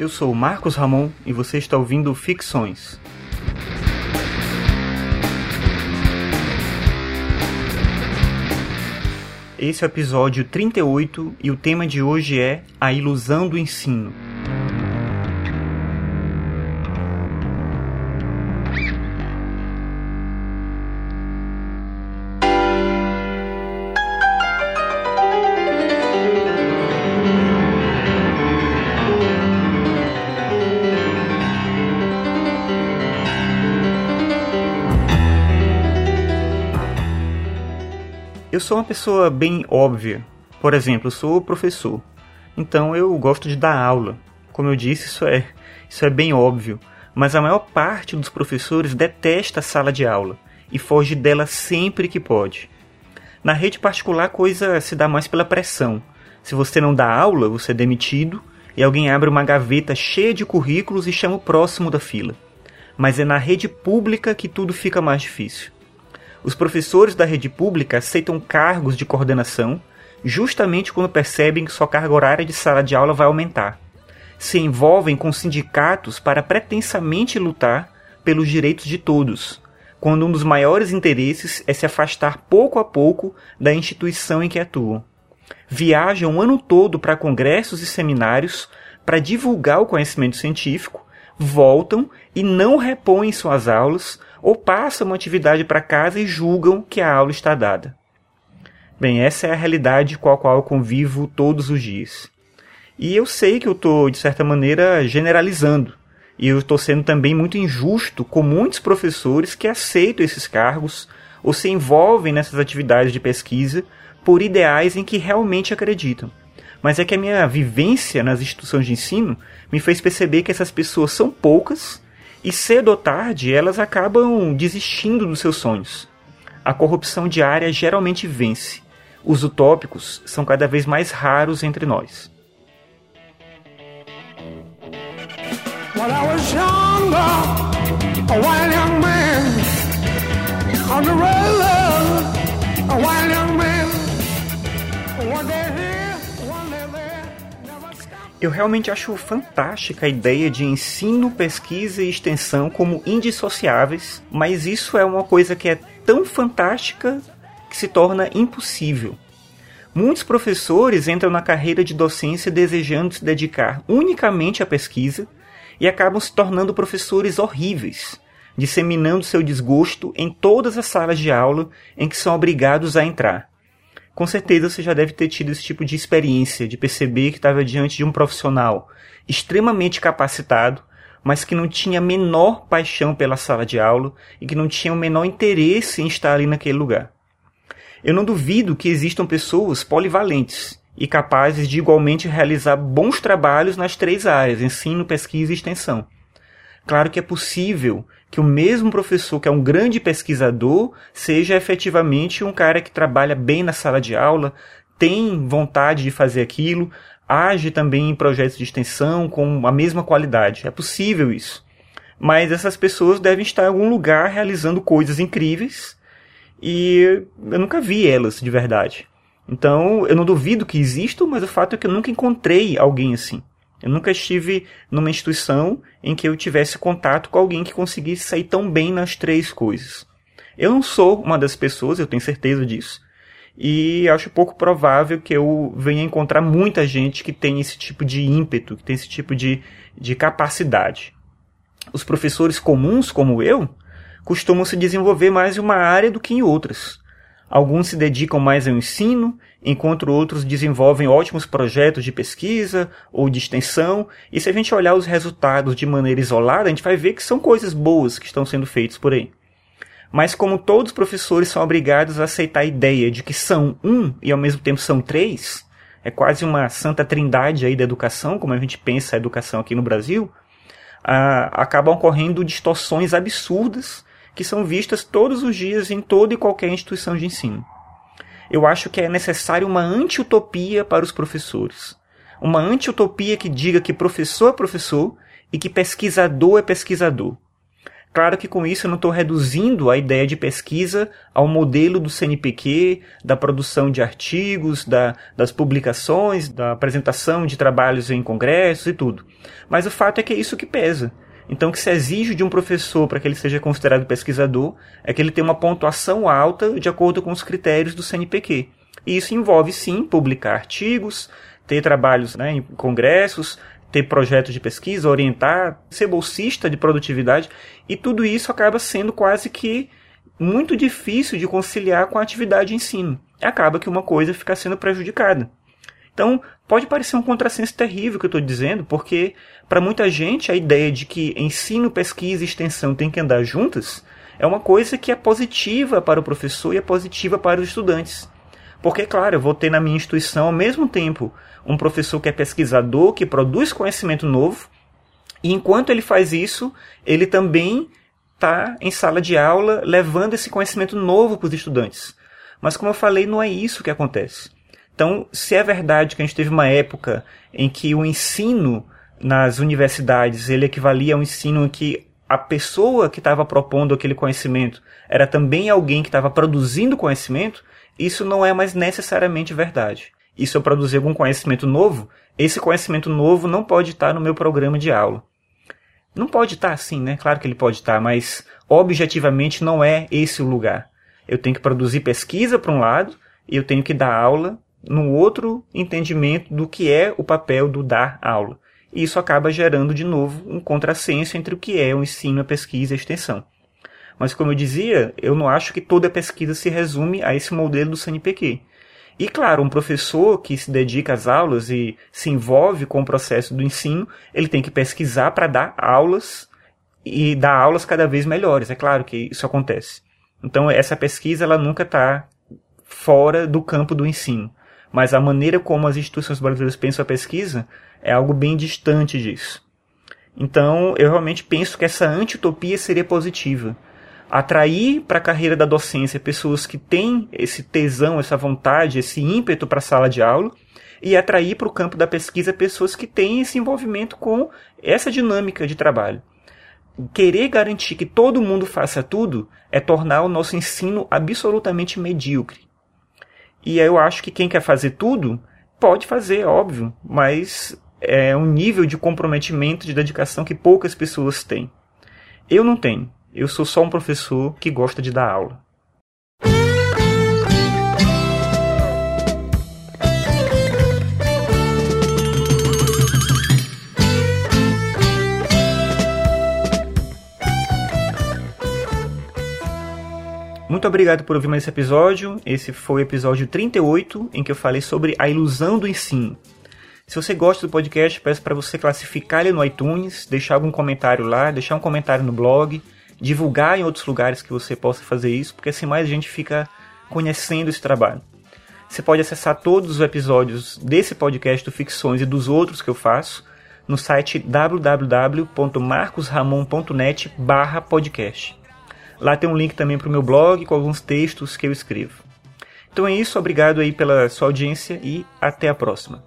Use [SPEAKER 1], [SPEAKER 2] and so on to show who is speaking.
[SPEAKER 1] Eu sou Marcos Ramon e você está ouvindo Ficções. Esse é o episódio 38 e o tema de hoje é A Ilusão do Ensino. Eu sou uma pessoa bem óbvia. Por exemplo, eu sou professor. Então eu gosto de dar aula. Como eu disse, isso é, isso é bem óbvio. Mas a maior parte dos professores detesta a sala de aula e foge dela sempre que pode. Na rede particular, a coisa se dá mais pela pressão. Se você não dá aula, você é demitido e alguém abre uma gaveta cheia de currículos e chama o próximo da fila. Mas é na rede pública que tudo fica mais difícil. Os professores da rede pública aceitam cargos de coordenação justamente quando percebem que sua carga horária de sala de aula vai aumentar. Se envolvem com sindicatos para pretensamente lutar pelos direitos de todos, quando um dos maiores interesses é se afastar pouco a pouco da instituição em que atuam. Viajam o ano todo para congressos e seminários para divulgar o conhecimento científico, voltam e não repõem suas aulas ou passam uma atividade para casa e julgam que a aula está dada. Bem, essa é a realidade com a qual eu convivo todos os dias. E eu sei que eu estou, de certa maneira, generalizando. E eu estou sendo também muito injusto com muitos professores que aceitam esses cargos ou se envolvem nessas atividades de pesquisa por ideais em que realmente acreditam. Mas é que a minha vivência nas instituições de ensino me fez perceber que essas pessoas são poucas e cedo ou tarde elas acabam desistindo dos seus sonhos. A corrupção diária geralmente vence. Os utópicos são cada vez mais raros entre nós. On the road, a wild young man, one day eu realmente acho fantástica a ideia de ensino, pesquisa e extensão como indissociáveis, mas isso é uma coisa que é tão fantástica que se torna impossível. Muitos professores entram na carreira de docência desejando se dedicar unicamente à pesquisa e acabam se tornando professores horríveis, disseminando seu desgosto em todas as salas de aula em que são obrigados a entrar com certeza você já deve ter tido esse tipo de experiência, de perceber que estava diante de um profissional extremamente capacitado, mas que não tinha a menor paixão pela sala de aula e que não tinha o menor interesse em estar ali naquele lugar. Eu não duvido que existam pessoas polivalentes e capazes de igualmente realizar bons trabalhos nas três áreas, ensino, pesquisa e extensão. Claro que é possível que o mesmo professor, que é um grande pesquisador, seja efetivamente um cara que trabalha bem na sala de aula, tem vontade de fazer aquilo, age também em projetos de extensão com a mesma qualidade. É possível isso. Mas essas pessoas devem estar em algum lugar realizando coisas incríveis e eu nunca vi elas de verdade. Então, eu não duvido que existam, mas o fato é que eu nunca encontrei alguém assim. Eu nunca estive numa instituição em que eu tivesse contato com alguém que conseguisse sair tão bem nas três coisas. Eu não sou uma das pessoas, eu tenho certeza disso. E acho pouco provável que eu venha encontrar muita gente que tem esse tipo de ímpeto, que tem esse tipo de, de capacidade. Os professores comuns, como eu, costumam se desenvolver mais em uma área do que em outras. Alguns se dedicam mais ao ensino, enquanto outros desenvolvem ótimos projetos de pesquisa ou de extensão. E se a gente olhar os resultados de maneira isolada, a gente vai ver que são coisas boas que estão sendo feitas por aí. Mas como todos os professores são obrigados a aceitar a ideia de que são um e ao mesmo tempo são três, é quase uma santa trindade aí da educação, como a gente pensa a educação aqui no Brasil, ah, acabam ocorrendo distorções absurdas que são vistas todos os dias em toda e qualquer instituição de ensino. Eu acho que é necessário uma anti-utopia para os professores. Uma anti-utopia que diga que professor é professor e que pesquisador é pesquisador. Claro que com isso eu não estou reduzindo a ideia de pesquisa ao modelo do CNPq, da produção de artigos, da, das publicações, da apresentação de trabalhos em congressos e tudo. Mas o fato é que é isso que pesa. Então, o que se exige de um professor para que ele seja considerado pesquisador é que ele tenha uma pontuação alta de acordo com os critérios do CNPq. E isso envolve, sim, publicar artigos, ter trabalhos né, em congressos, ter projetos de pesquisa, orientar, ser bolsista de produtividade, e tudo isso acaba sendo quase que muito difícil de conciliar com a atividade de ensino. Acaba que uma coisa fica sendo prejudicada. Então, pode parecer um contrassenso terrível que eu estou dizendo, porque para muita gente a ideia de que ensino, pesquisa e extensão têm que andar juntas é uma coisa que é positiva para o professor e é positiva para os estudantes. Porque, claro, eu vou ter na minha instituição ao mesmo tempo um professor que é pesquisador, que produz conhecimento novo, e enquanto ele faz isso, ele também está em sala de aula levando esse conhecimento novo para os estudantes. Mas, como eu falei, não é isso que acontece. Então, se é verdade que a gente teve uma época em que o ensino nas universidades ele equivalia a um ensino em que a pessoa que estava propondo aquele conhecimento era também alguém que estava produzindo conhecimento, isso não é mais necessariamente verdade. E se eu produzir algum conhecimento novo, esse conhecimento novo não pode estar no meu programa de aula. Não pode estar assim, né? Claro que ele pode estar, mas objetivamente não é esse o lugar. Eu tenho que produzir pesquisa para um lado e eu tenho que dar aula num outro entendimento do que é o papel do dar aula. E isso acaba gerando, de novo, um contrassenso entre o que é o ensino, a pesquisa e a extensão. Mas, como eu dizia, eu não acho que toda pesquisa se resume a esse modelo do CNPq. E, claro, um professor que se dedica às aulas e se envolve com o processo do ensino, ele tem que pesquisar para dar aulas e dar aulas cada vez melhores. É claro que isso acontece. Então, essa pesquisa ela nunca está fora do campo do ensino mas a maneira como as instituições brasileiras pensam a pesquisa é algo bem distante disso. Então, eu realmente penso que essa antitopia seria positiva. Atrair para a carreira da docência pessoas que têm esse tesão, essa vontade, esse ímpeto para a sala de aula, e atrair para o campo da pesquisa pessoas que têm esse envolvimento com essa dinâmica de trabalho. Querer garantir que todo mundo faça tudo é tornar o nosso ensino absolutamente medíocre. E eu acho que quem quer fazer tudo, pode fazer, óbvio, mas é um nível de comprometimento, de dedicação que poucas pessoas têm. Eu não tenho. Eu sou só um professor que gosta de dar aula. Muito obrigado por ouvir mais esse episódio. Esse foi o episódio 38, em que eu falei sobre a ilusão do ensino. Se você gosta do podcast, peço para você classificar ele no iTunes, deixar algum comentário lá, deixar um comentário no blog, divulgar em outros lugares que você possa fazer isso, porque assim mais gente fica conhecendo esse trabalho. Você pode acessar todos os episódios desse podcast do Ficções e dos outros que eu faço no site www.marcosramon.net/podcast. Lá tem um link também para o meu blog com alguns textos que eu escrevo. Então é isso, obrigado aí pela sua audiência e até a próxima.